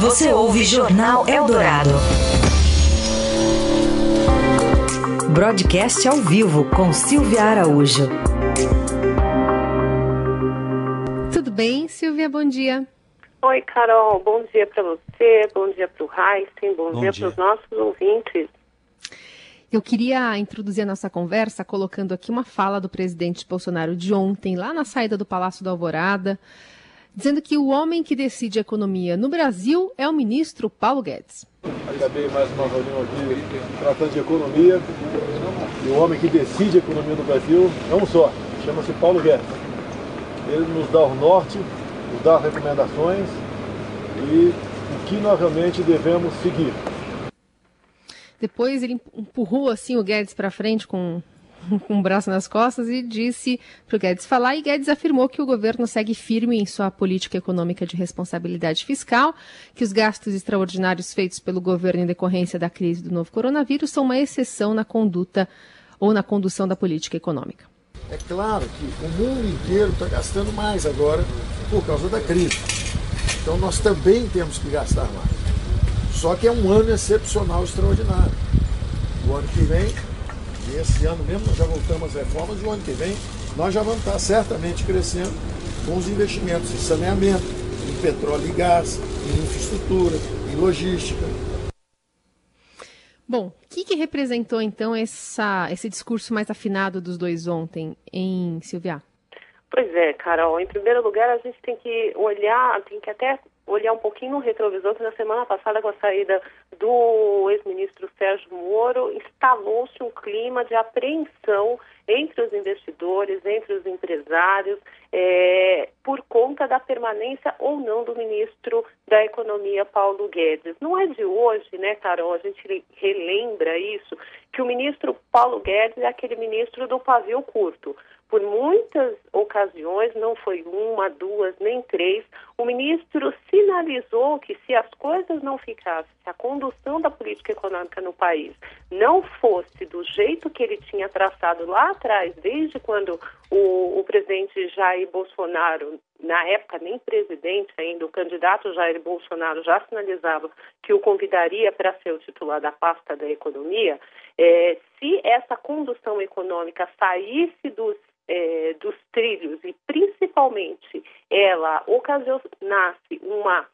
Você ouve Jornal Eldorado. Broadcast ao vivo com Silvia Araújo. Tudo bem, Silvia? Bom dia. Oi, Carol. Bom dia para você, bom dia para o Heisen, bom, bom dia, dia. para os nossos ouvintes. Eu queria introduzir a nossa conversa colocando aqui uma fala do presidente Bolsonaro de ontem, lá na saída do Palácio da Alvorada, dizendo que o homem que decide a economia no Brasil é o ministro Paulo Guedes. Acabei mais uma reunião aqui tratando de economia e o homem que decide a economia no Brasil é um só, chama-se Paulo Guedes. Ele nos dá o norte, nos dá recomendações e o que nós realmente devemos seguir. Depois ele empurrou assim o Guedes para frente com com o braço nas costas e disse para o Guedes falar. E Guedes afirmou que o governo segue firme em sua política econômica de responsabilidade fiscal, que os gastos extraordinários feitos pelo governo em decorrência da crise do novo coronavírus são uma exceção na conduta ou na condução da política econômica. É claro que o mundo inteiro está gastando mais agora por causa da crise. Então nós também temos que gastar mais. Só que é um ano excepcional, extraordinário. O ano que vem, e esse ano mesmo, nós já voltamos às reformas, e o ano que vem nós já vamos estar certamente crescendo com os investimentos em saneamento, em petróleo e gás, em infraestrutura, em logística. Bom, o que, que representou então essa, esse discurso mais afinado dos dois ontem em Silvia? Pois é, Carol. Em primeiro lugar, a gente tem que olhar, tem que até olhar um pouquinho no retrovisor, que na semana passada, com a saída do ex-ministro Sérgio Moro, instalou-se um clima de apreensão entre os investidores, entre os empresários, é, por conta da permanência ou não do ministro da Economia, Paulo Guedes. Não é de hoje, né, Carol? A gente relembra isso, que o ministro Paulo Guedes é aquele ministro do pavio curto por muitas ocasiões, não foi uma, duas, nem três, o ministro sinalizou que se as coisas não ficassem, se a condução da política econômica no país não fosse do jeito que ele tinha traçado lá atrás, desde quando o, o presidente Jair Bolsonaro, na época nem presidente ainda, o candidato Jair Bolsonaro já sinalizava que o convidaria para ser o titular da pasta da economia, é, se essa condução econômica saísse dos é, dos e principalmente ela ocasionasse uma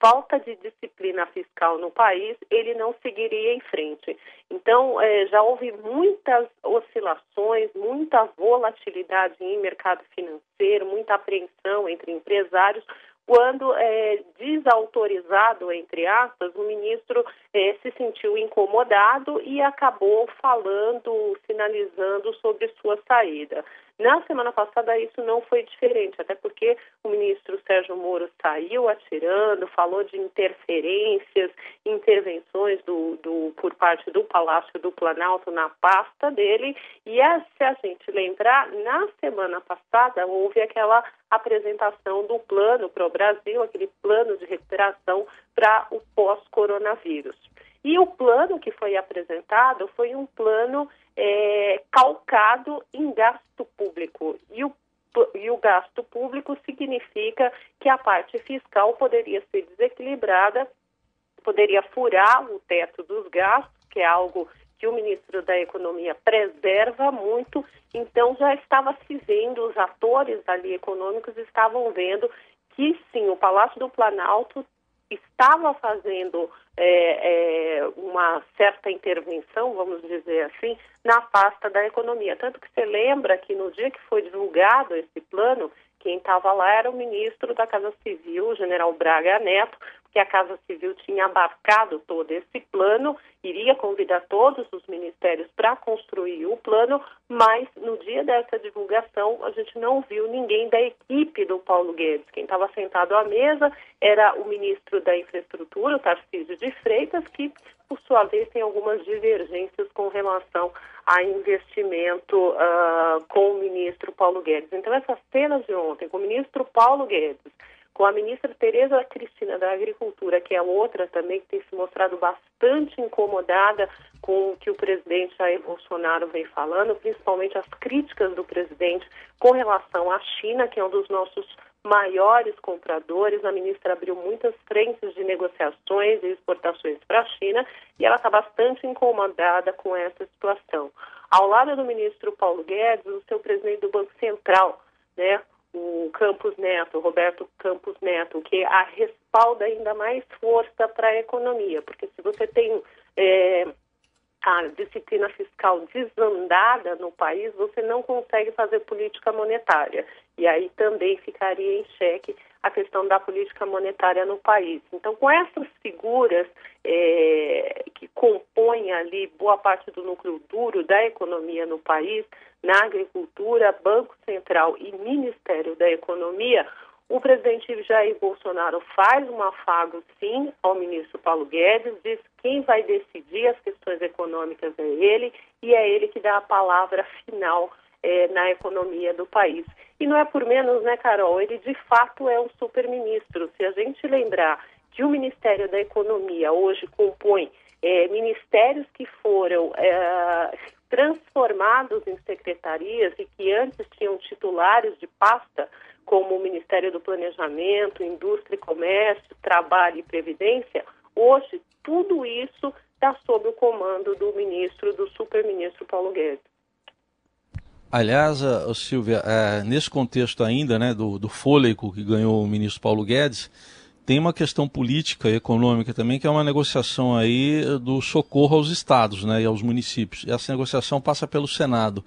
falta de disciplina fiscal no país, ele não seguiria em frente. Então, é, já houve muitas oscilações, muita volatilidade em mercado financeiro, muita apreensão entre empresários, quando é, desautorizado, entre aspas, o ministro é, se sentiu incomodado e acabou falando, sinalizando sobre sua saída. Na semana passada isso não foi diferente, até porque o ministro Sérgio Moro saiu atirando, falou de interferências, intervenções do, do, por parte do Palácio do Planalto na pasta dele. E é, se a gente lembrar, na semana passada houve aquela apresentação do plano para o Brasil, aquele plano de recuperação para o pós-coronavírus. E o plano que foi apresentado foi um plano é, calcado em gasto público. E o, e o gasto público significa que a parte fiscal poderia ser desequilibrada, poderia furar o teto dos gastos, que é algo que o ministro da Economia preserva muito, então já estava se vendo, os atores ali econômicos estavam vendo que sim, o Palácio do Planalto estava fazendo é, é, uma certa intervenção, vamos dizer assim, na pasta da economia. Tanto que você lembra que no dia que foi divulgado esse plano, quem estava lá era o ministro da Casa Civil, o general Braga Neto, que a Casa Civil tinha abarcado todo esse plano, iria convidar todos os ministérios para construir o plano, mas no dia dessa divulgação a gente não viu ninguém da equipe do Paulo Guedes. Quem estava sentado à mesa era o ministro da Infraestrutura, o Tarcísio de Freitas, que por sua vez tem algumas divergências com relação a investimento uh, com o ministro Paulo Guedes. Então, essas cenas de ontem, com o ministro Paulo Guedes, com a ministra Tereza Cristina da Agricultura, que é outra também que tem se mostrado bastante incomodada com o que o presidente Jair Bolsonaro vem falando, principalmente as críticas do presidente com relação à China, que é um dos nossos maiores compradores. A ministra abriu muitas frentes de negociações e exportações para a China e ela está bastante incomodada com essa situação. Ao lado do ministro Paulo Guedes, o seu presidente do Banco Central, né, o Campos Neto, Roberto Campos Neto, que a respalda ainda mais força para a economia, porque se você tem é, a disciplina fiscal desandada no país, você não consegue fazer política monetária. E aí também ficaria em xeque a questão da política monetária no país. Então, com essas figuras é, ali boa parte do núcleo duro da economia no país, na agricultura, Banco Central e Ministério da Economia, o presidente Jair Bolsonaro faz um afago, sim, ao ministro Paulo Guedes, diz que quem vai decidir as questões econômicas é ele e é ele que dá a palavra final é, na economia do país. E não é por menos, né, Carol? Ele de fato é um super-ministro. Se a gente lembrar que o Ministério da Economia hoje compõe é, ministérios que foram é, transformados em secretarias e que antes tinham titulares de pasta, como o Ministério do Planejamento, Indústria e Comércio, Trabalho e Previdência, hoje tudo isso está sob o comando do ministro, do super-ministro Paulo Guedes. Aliás, uh, Silvia, uh, nesse contexto ainda né, do, do fôlego que ganhou o ministro Paulo Guedes, tem uma questão política e econômica também, que é uma negociação aí do socorro aos estados né, e aos municípios. Essa negociação passa pelo Senado.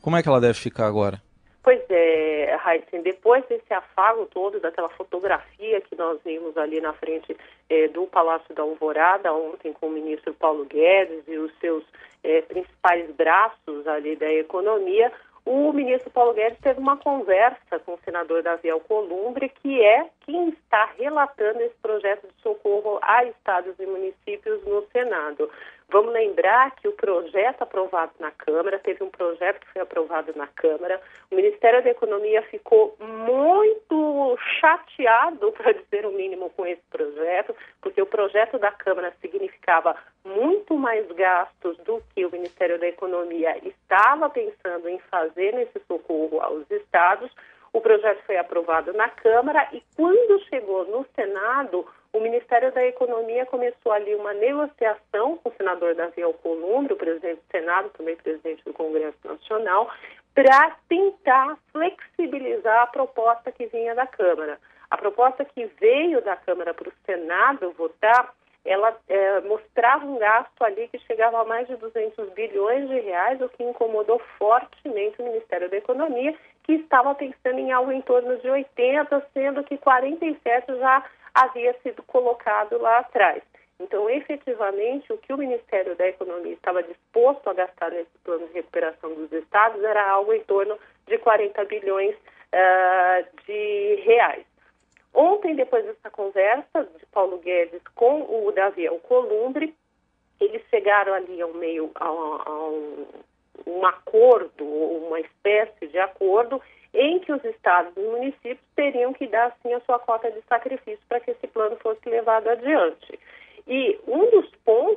Como é que ela deve ficar agora? Pois é, Heisen, depois desse afago todo, daquela fotografia que nós vimos ali na frente é, do Palácio da Alvorada ontem com o ministro Paulo Guedes e os seus é, principais braços ali da economia, o ministro Paulo Guedes teve uma conversa com o senador Davi Alcolumbre, que é quem está relatando esse projeto de socorro a estados e municípios no Senado. Vamos lembrar que o projeto aprovado na Câmara, teve um projeto que foi aprovado na Câmara, o Ministério da Economia ficou muito chateado, para dizer o mínimo, com esse projeto, projeto da Câmara significava muito mais gastos do que o Ministério da Economia estava pensando em fazer nesse socorro aos estados. O projeto foi aprovado na Câmara e quando chegou no Senado, o Ministério da Economia começou ali uma negociação com o senador Davi Alcolumbre, o presidente do Senado, também presidente do Congresso Nacional, para tentar flexibilizar a proposta que vinha da Câmara. A proposta que veio da Câmara para o Senado votar, ela é, mostrava um gasto ali que chegava a mais de 200 bilhões de reais, o que incomodou fortemente o Ministério da Economia, que estava pensando em algo em torno de 80, sendo que 47 já havia sido colocado lá atrás. Então, efetivamente, o que o Ministério da Economia estava disposto a gastar nesse plano de recuperação dos estados era algo em torno de 40 bilhões uh, de reais. Ontem, depois dessa conversa de Paulo Guedes com o Davi Alcolumbre, eles chegaram ali ao meio a, a um, um acordo, uma espécie de acordo, em que os estados e municípios teriam que dar, sim, a sua cota de sacrifício para que esse plano fosse levado adiante. E um dos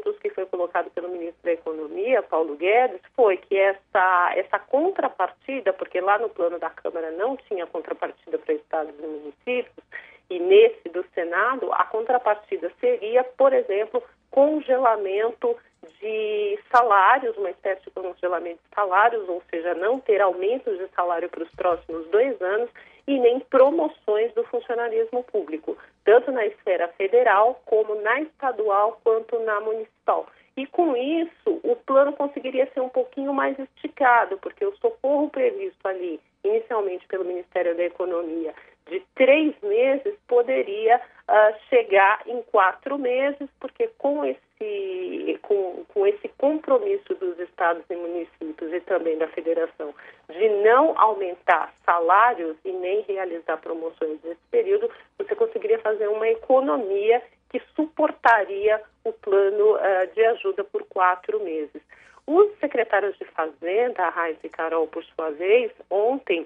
pontos que foi colocado pelo ministro da Economia, Paulo Guedes, foi que essa, essa contrapartida, porque lá no plano da Câmara não tinha contrapartida para estados e municípios, e nesse do Senado, a contrapartida seria, por exemplo, congelamento de salários, uma espécie de congelamento de salários, ou seja, não ter aumentos de salário para os próximos dois anos e nem promoções do funcionalismo público, tanto na esfera federal como na estadual quanto na municipal. E com isso, o plano conseguiria ser um pouquinho mais esticado, porque o socorro previsto ali, inicialmente pelo Ministério da Economia, de três meses, poderia uh, chegar em quatro meses, porque com esse, com, com esse compromisso dos estados e municípios e também da federação de não aumentar salários e nem realizar promoções nesse período, você conseguiria fazer uma economia que suportaria o plano uh, de ajuda por quatro meses. Os secretários de Fazenda, a Raiz e Carol, por sua vez, ontem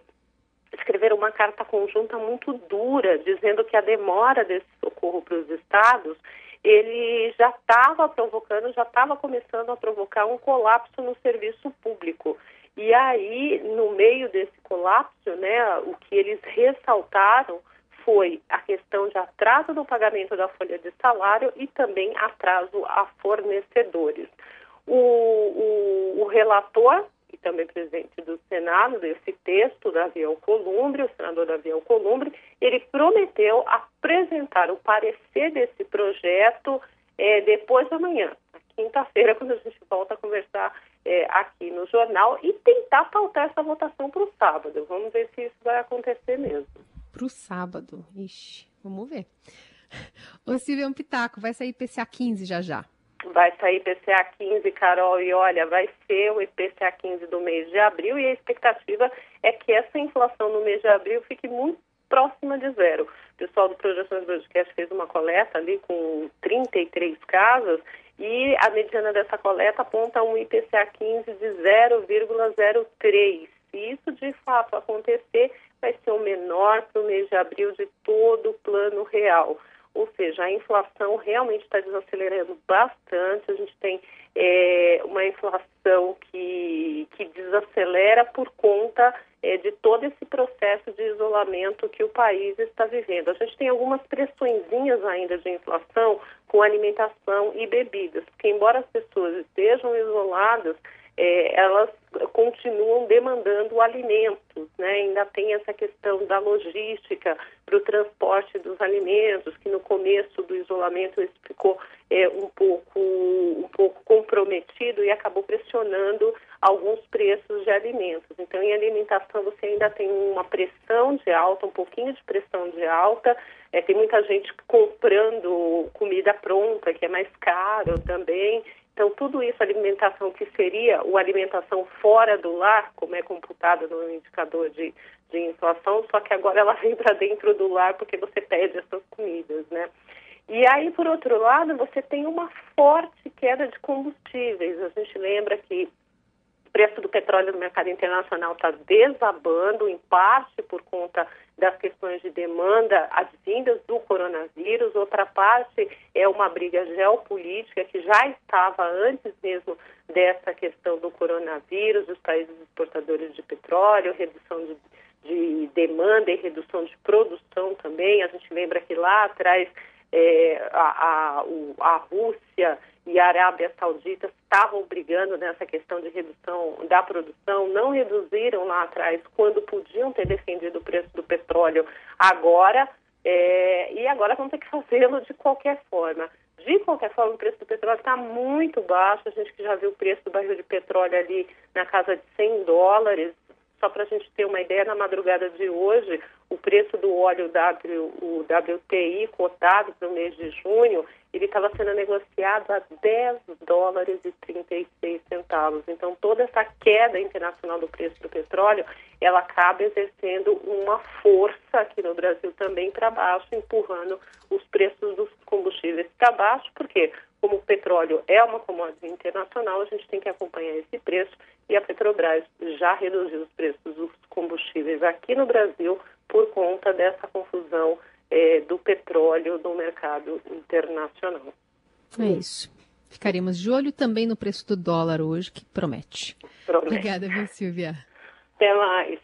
escreveram uma carta conjunta muito dura, dizendo que a demora desse socorro para os estados ele já estava provocando, já estava começando a provocar um colapso no serviço público. E aí, no meio desse colapso, né, o que eles ressaltaram foi a questão de atraso no pagamento da folha de salário e também atraso a fornecedores. O, o, o relator e também presidente do Senado desse texto, Davi Alcolumbre, o senador Davi Alcolumbre, ele prometeu apresentar o parecer desse projeto é, depois da manhã, quinta-feira, quando a gente volta a conversar é, aqui no jornal e tentar pautar essa votação para o sábado. Vamos ver se isso vai acontecer mesmo. Para o sábado. Ixi, vamos ver. Ô Silvia, um pitaco, vai sair PCA 15 já já. Vai sair IPCA 15, Carol, e olha, vai ser o IPCA 15 do mês de abril e a expectativa é que essa inflação no mês de abril fique muito próxima de zero. O pessoal do Projeções Broadcast fez uma coleta ali com 33 casas e a mediana dessa coleta aponta um IPCA 15 de 0,03. Se isso de fato acontecer, vai ser o menor para o mês de abril de todo o plano real. Ou seja, a inflação realmente está desacelerando bastante. A gente tem é, uma inflação que, que desacelera por conta é, de todo esse processo de isolamento que o país está vivendo. A gente tem algumas pressõezinhas ainda de inflação com alimentação e bebidas, porque embora as pessoas estejam isoladas, é, elas continuam demandando alimentos, né? Ainda tem essa questão da logística para o transporte dos alimentos, que no começo do isolamento isso ficou é, um pouco um pouco comprometido e acabou pressionando alguns preços de alimentos. Então, em alimentação você ainda tem uma pressão de alta, um pouquinho de pressão de alta. É, tem muita gente comprando comida pronta, que é mais caro também. Então, tudo isso, alimentação que seria o alimentação fora do lar, como é computado no indicador de, de inflação, só que agora ela vem para dentro do lar porque você pede essas comidas, né? E aí, por outro lado, você tem uma forte queda de combustíveis. A gente lembra que o preço do petróleo no mercado internacional está desabando, em parte por conta das questões de demanda advindas do coronavírus, outra parte é uma briga geopolítica que já estava antes mesmo dessa questão do coronavírus, dos países exportadores de petróleo, redução de, de demanda e redução de produção também. A gente lembra que lá atrás é, a, a, a Rússia e a Arábia Saudita estavam brigando nessa questão de redução da produção, não reduziram lá atrás quando podiam ter defendido o preço do petróleo agora, é, e agora vão ter que fazê-lo de qualquer forma. De qualquer forma, o preço do petróleo está muito baixo. A gente que já viu o preço do barril de petróleo ali na casa de 100 dólares. Só para a gente ter uma ideia, na madrugada de hoje, o preço do óleo w, o WTI cotado para o mês de junho, ele estava sendo negociado a 10 dólares e 36 centavos. Então, toda essa queda internacional do preço do petróleo, ela acaba exercendo uma força aqui no Brasil também para baixo, empurrando os preços dos combustíveis para baixo, porque como o petróleo é uma commodity internacional, a gente tem que acompanhar esse preço e a Petrobras já reduziu os preços dos combustíveis aqui no Brasil por conta dessa confusão é, do petróleo no mercado internacional. É isso. Ficaremos de olho também no preço do dólar hoje, que promete. promete. Obrigada, viu, Silvia? Até mais.